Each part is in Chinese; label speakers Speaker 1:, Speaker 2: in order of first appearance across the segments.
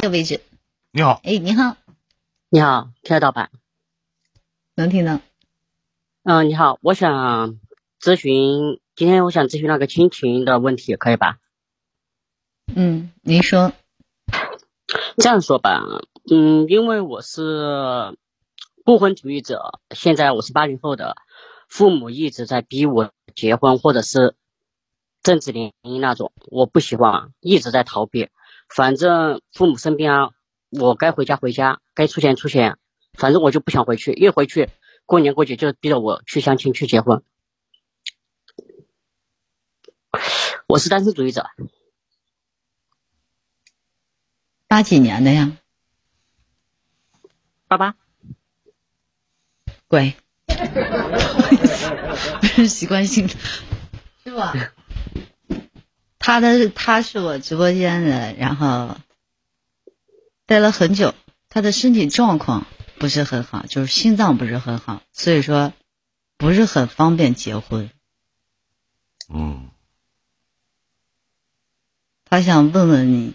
Speaker 1: 这个位置。
Speaker 2: 你好，
Speaker 1: 哎，你好，
Speaker 3: 你好，听得到吧？
Speaker 1: 能听到。
Speaker 3: 嗯，你好，我想咨询，今天我想咨询那个亲情的问题，可以吧？
Speaker 1: 嗯，您说。
Speaker 3: 这样说吧，嗯，因为我是不婚主义者，现在我是八零后的，父母一直在逼我结婚，或者是政治联姻那种，我不喜欢，一直在逃避。反正父母生病啊，我该回家回家，该出钱出钱，反正我就不想回去，一回去过年过节就逼着我去相亲去结婚。我是单身主义者。
Speaker 1: 八几年的呀？
Speaker 3: 八八。
Speaker 1: 乖。是习惯性的，是吧？他的他是我直播间的，然后待了很久。他的身体状况不是很好，就是心脏不是很好，所以说不是很方便结婚。
Speaker 2: 嗯。
Speaker 1: 他想问问你。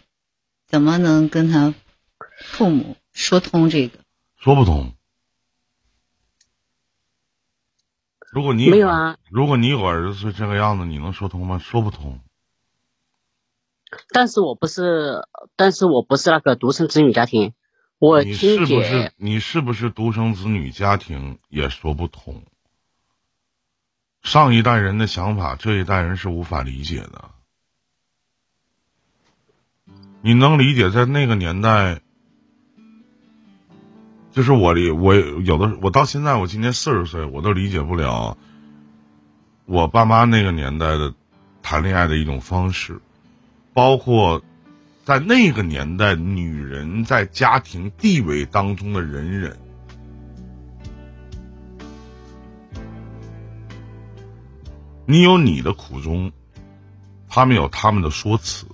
Speaker 1: 怎么能跟他父母说通这个？
Speaker 2: 说不通。如果你
Speaker 3: 没有啊，
Speaker 2: 如果你有儿子是这个样子，你能说通吗？说不通。
Speaker 3: 但是我不是，但是我不是那个独生子女家庭。我
Speaker 2: 听不是，你是不是独生子女家庭也说不通？上一代人的想法，这一代人是无法理解的。你能理解，在那个年代，就是我理我有的我到现在我今年四十岁，我都理解不了我爸妈那个年代的谈恋爱的一种方式，包括在那个年代女人在家庭地位当中的忍忍。你有你的苦衷，他们有他们的说辞。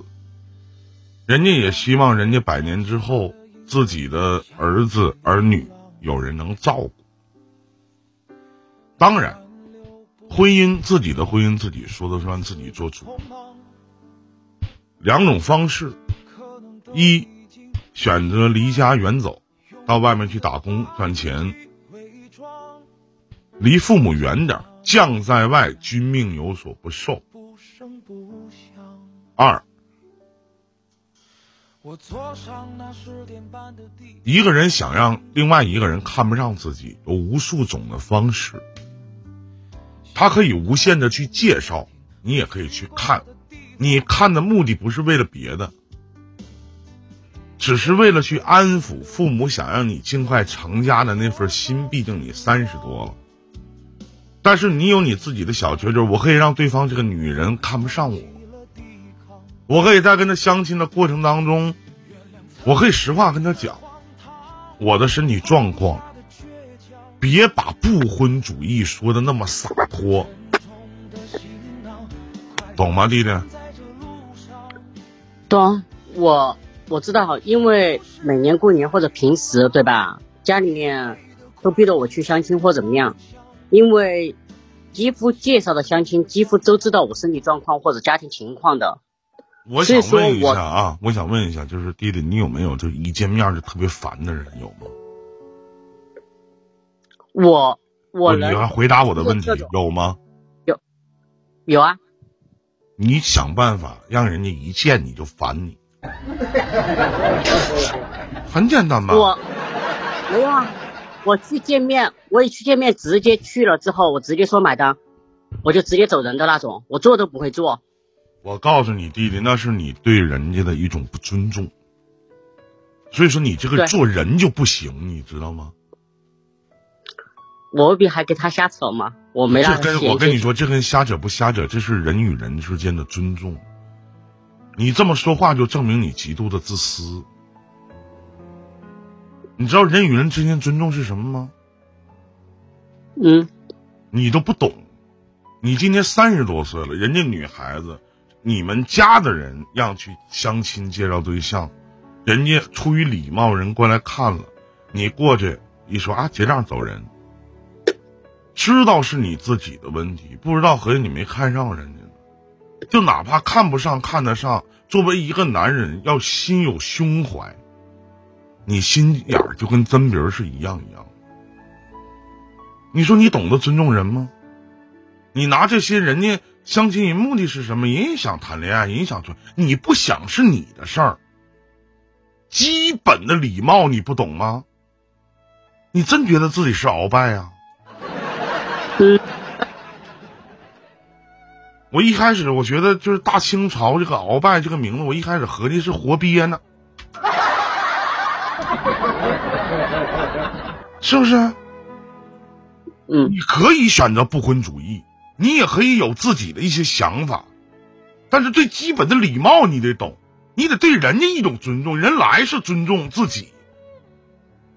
Speaker 2: 人家也希望，人家百年之后，自己的儿子儿女有人能照顾。当然，婚姻自己的婚姻自己说了算，自己做主。两种方式：一，选择离家远走，到外面去打工赚钱，离父母远点将在外，君命有所不受。二。一个人想让另外一个人看不上自己，有无数种的方式。他可以无限的去介绍，你也可以去看。你看的目的不是为了别的，只是为了去安抚父母想让你尽快成家的那份心。毕竟你三十多了，但是你有你自己的小九九，我可以让对方这个女人看不上我。我可以在跟他相亲的过程当中，我可以实话跟他讲我的身体状况，别把不婚主义说的那么洒脱，懂吗，弟弟？
Speaker 3: 懂，我我知道，因为每年过年或者平时，对吧？家里面都逼着我去相亲或怎么样，因为几乎介绍的相亲几乎都知道我身体状况或者家庭情况的。
Speaker 2: 我想问一下啊，我想问一下，就是弟弟，你有没有就一见面就特别烦的人？有吗？
Speaker 3: 我我
Speaker 2: 你要回答我的问题，有吗？
Speaker 3: 有有啊。
Speaker 2: 你想办法让人家一见你就烦你，很简单吧？
Speaker 3: 我没有啊，我去见面，我一去见面，直接去了之后，我直接说买单，我就直接走人的那种，我做都不会做。
Speaker 2: 我告诉你，弟弟，那是你对人家的一种不尊重，所以说你这个做人就不行，你知道吗？
Speaker 3: 我未必还给他瞎扯吗？我没
Speaker 2: 这跟我跟你说，这跟瞎扯不瞎扯，这是人与人之间的尊重。你这么说话，就证明你极度的自私。你知道人与人之间尊重是什么吗？
Speaker 3: 嗯，
Speaker 2: 你都不懂。你今年三十多岁了，人家女孩子。你们家的人让去相亲介绍对象，人家出于礼貌，人过来看了，你过去一说啊结账走人，知道是你自己的问题，不知道合计你没看上人家呢，就哪怕看不上看得上，作为一个男人要心有胸怀，你心眼儿就跟针鼻儿是一样一样。你说你懂得尊重人吗？你拿这些人家相亲人目的是什么？人家想谈恋爱，人家想做，你不想是你的事儿。基本的礼貌你不懂吗？你真觉得自己是鳌拜呀？我一开始我觉得就是大清朝这个鳌拜这个名字，我一开始合计是活鳖呢，是不是？
Speaker 3: 嗯，
Speaker 2: 你可以选择不婚主义，你也可以有自己的一些想法，但是最基本的礼貌你得懂，你得对人家一种尊重，人来是尊重自己。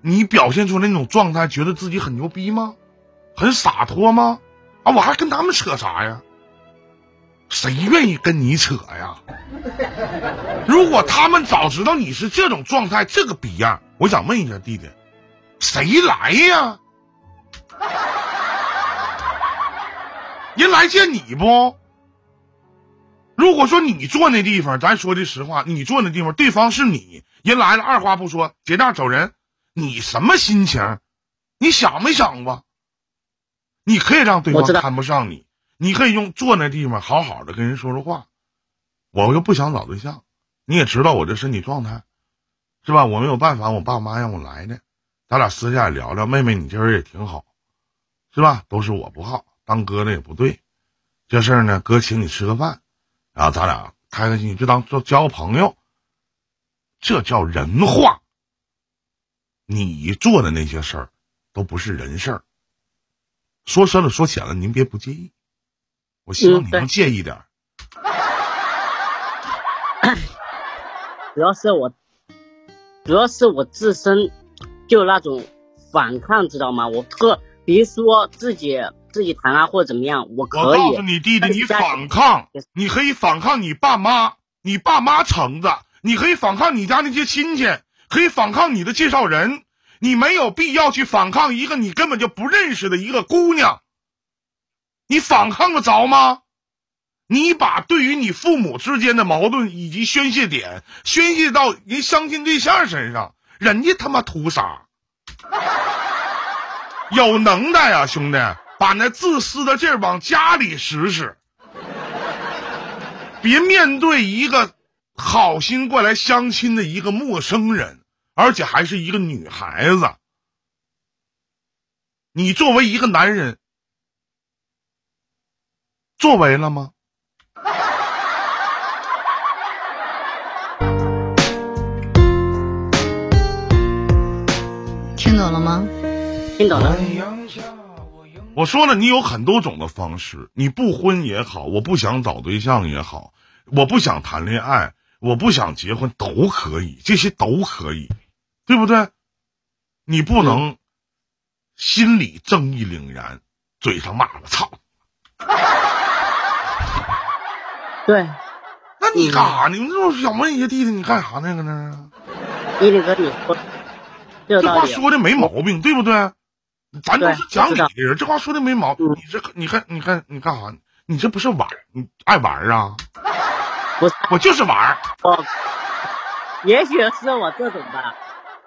Speaker 2: 你表现出来那种状态，觉得自己很牛逼吗？很洒脱吗？啊，我还跟他们扯啥呀？谁愿意跟你扯呀？如果他们早知道你是这种状态，这个逼样，我想问一下弟弟，谁来呀？人来见你不？如果说你坐那地方，咱说句实话，你坐那地方，对方是你，人来了，二话不说结账走人，你什么心情？你想没想过？你可以让对方看不上你，你可以用坐那地方好好的跟人说说话。我又不想找对象，你也知道我这身体状态，是吧？我没有办法，我爸妈让我来的，咱俩私下里聊聊。妹妹，你这人也挺好，是吧？都是我不好。当哥的也不对，这事儿呢，哥请你吃个饭，然后咱俩开开心心，就当做交个朋友，这叫人话。你做的那些事儿都不是人事儿，说深了说浅了，您别不介意，我希望你能介意点。
Speaker 3: 主要是我，主要是我自身就那种反抗，知道吗？我特，别说自己。自己谈啊，或者怎么样，我可以。我
Speaker 2: 告诉你弟弟，你反抗，你可以反抗你爸妈，你爸妈橙子，你可以反抗你家那些亲戚，可以反抗你的介绍人，你没有必要去反抗一个你根本就不认识的一个姑娘，你反抗得着吗？你把对于你父母之间的矛盾以及宣泄点宣泄到人相亲对象身上，人家他妈图啥？有能耐啊，兄弟！把那自私的劲儿往家里使使，别面对一个好心过来相亲的一个陌生人，而且还是一个女孩子。你作为一个男人，作为了吗？
Speaker 1: 听懂了吗？
Speaker 3: 听懂了。
Speaker 2: 我说了，你有很多种的方式，你不婚也好，我不想找对象也好，我不想谈恋爱，我不想结婚都可以，这些都可以，对不对？你不能心里正义凛然，嘴上骂我操。
Speaker 3: 对，
Speaker 2: 那你干啥呢？那我想问一下弟弟，你干啥呢？搁那？
Speaker 3: 弟弟哥，你说
Speaker 2: 这话说的没毛病，对不对？咱都是讲理的人，这话说的没毛病。你这，你看，你看，你干啥？你这不是玩？你爱玩啊？
Speaker 3: 我
Speaker 2: 我就是玩。
Speaker 3: 我，也许是我这种吧，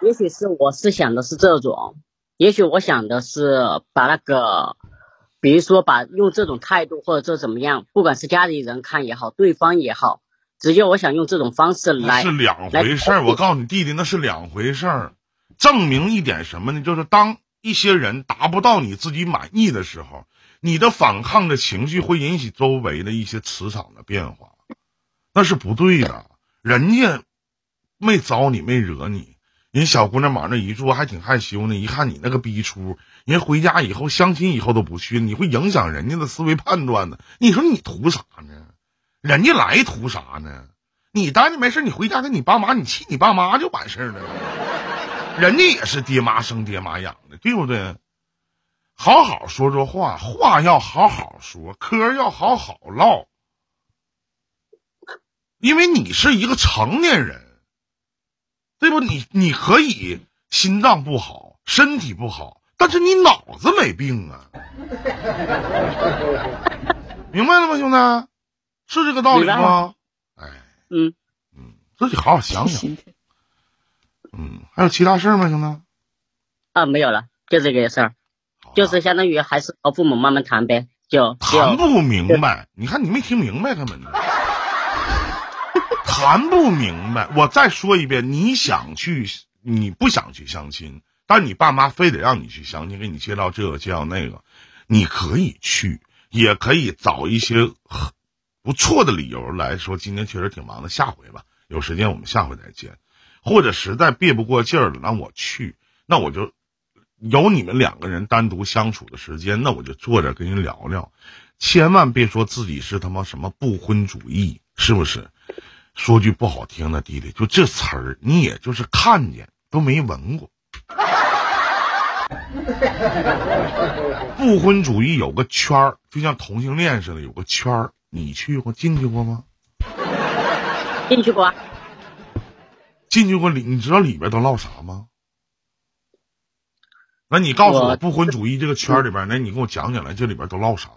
Speaker 3: 也许是我是想的是这种，也许我想的是把那个，比如说把用这种态度或者这怎么样，不管是家里人看也好，对方也好，直接我想用这种方式来。
Speaker 2: 是两回事儿。我告诉你弟弟，那是两回事儿。证明一点什么呢？就是当。一些人达不到你自己满意的时候，你的反抗的情绪会引起周围的一些磁场的变化，那是不对的。人家没招你，没惹你，人小姑娘往那一坐还挺害羞呢。一看你那个逼出，人回家以后相亲以后都不去，你会影响人家的思维判断的。你说你图啥呢？人家来图啥呢？你待着没事，你回家跟你爸妈，你气你爸妈就完事儿了。人家也是爹妈生爹妈养的，对不对？好好说说话，话要好好说，嗑要好好唠。因为你是一个成年人，对不？你你可以心脏不好，身体不好，但是你脑子没病啊！明白了吗，兄弟？是这个道理吗？哎，嗯嗯，自己好好想想。嗯。还有其他事儿吗，兄弟？
Speaker 3: 啊，没有了，就这个事儿，就是相当于还是和父母慢慢谈呗，就
Speaker 2: 谈不明白。你看你没听明白，根本就谈不明白。我再说一遍，你想去，你不想去相亲，但你爸妈非得让你去相亲，给你介绍这个介绍那个，你可以去，也可以找一些不错的理由来说。今天确实挺忙的，下回吧，有时间我们下回再见。或者实在憋不过劲儿了，让我去，那我就。有你们两个人单独相处的时间，那我就坐着跟你聊聊。千万别说自己是他妈什么不婚主义，是不是？说句不好听的，弟弟，就这词儿，你也就是看见都没闻过。不婚主义有个圈儿，就像同性恋似的，有个圈儿。你去过进去过吗？
Speaker 3: 进去过。
Speaker 2: 进去过里，你知道里边都唠啥吗？那你告诉我，不婚主义这个圈里边，那你给我讲讲来，这里边都唠啥？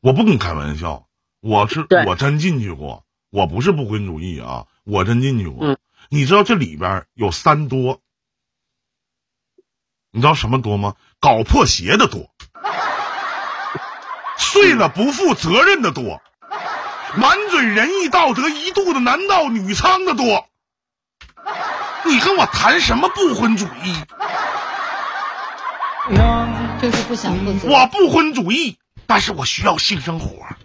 Speaker 2: 我不跟你开玩笑，我是我真进去过，我不是不婚主义啊，我真进去过。你知道这里边有三多，你知道什么多吗？搞破鞋的多，睡了不负责任的多，满嘴仁义道德一肚子男盗女娼的多。你跟我谈什么不婚主义？
Speaker 1: 就是不想负责。
Speaker 2: 我不婚主义，但是我需要性生活。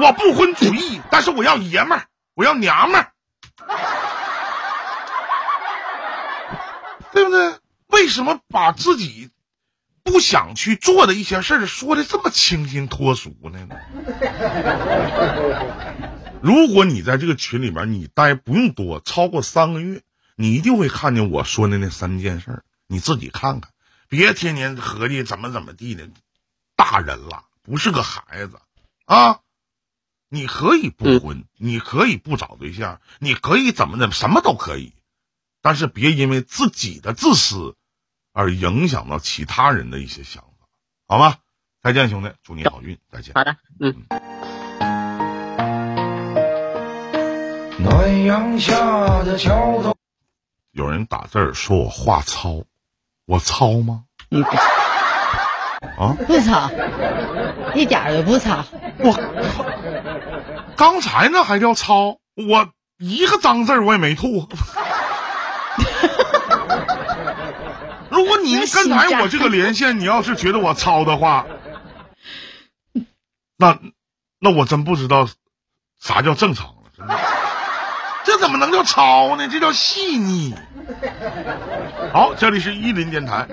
Speaker 2: 我不婚主义，但是我要爷们儿，我要娘们儿，对不对？为什么把自己不想去做的一些事儿说的这么清新脱俗呢？如果你在这个群里边，你待不用多，超过三个月，你一定会看见我说的那三件事儿。你自己看看，别天天合计怎么怎么地的，大人了，不是个孩子啊！你可以不婚，你可以不找对象，你可以怎么怎么，什么都可以，但是别因为自己的自私而影响到其他人的一些想法，好吗？再见，兄弟，祝你好运，再见。
Speaker 3: 好的，嗯。
Speaker 2: 暖阳下的桥头，有人打字说我话糙。我糙吗？啊？
Speaker 1: 不吵，一点都不吵。
Speaker 2: 我刚才那还叫糙？我一个脏字我也没吐。如果你刚才我这个连线，你要是觉得我糙的话，那那我真不知道啥叫正常了。真的，这怎么能叫糙呢？这叫细腻。好，这里是伊林电台。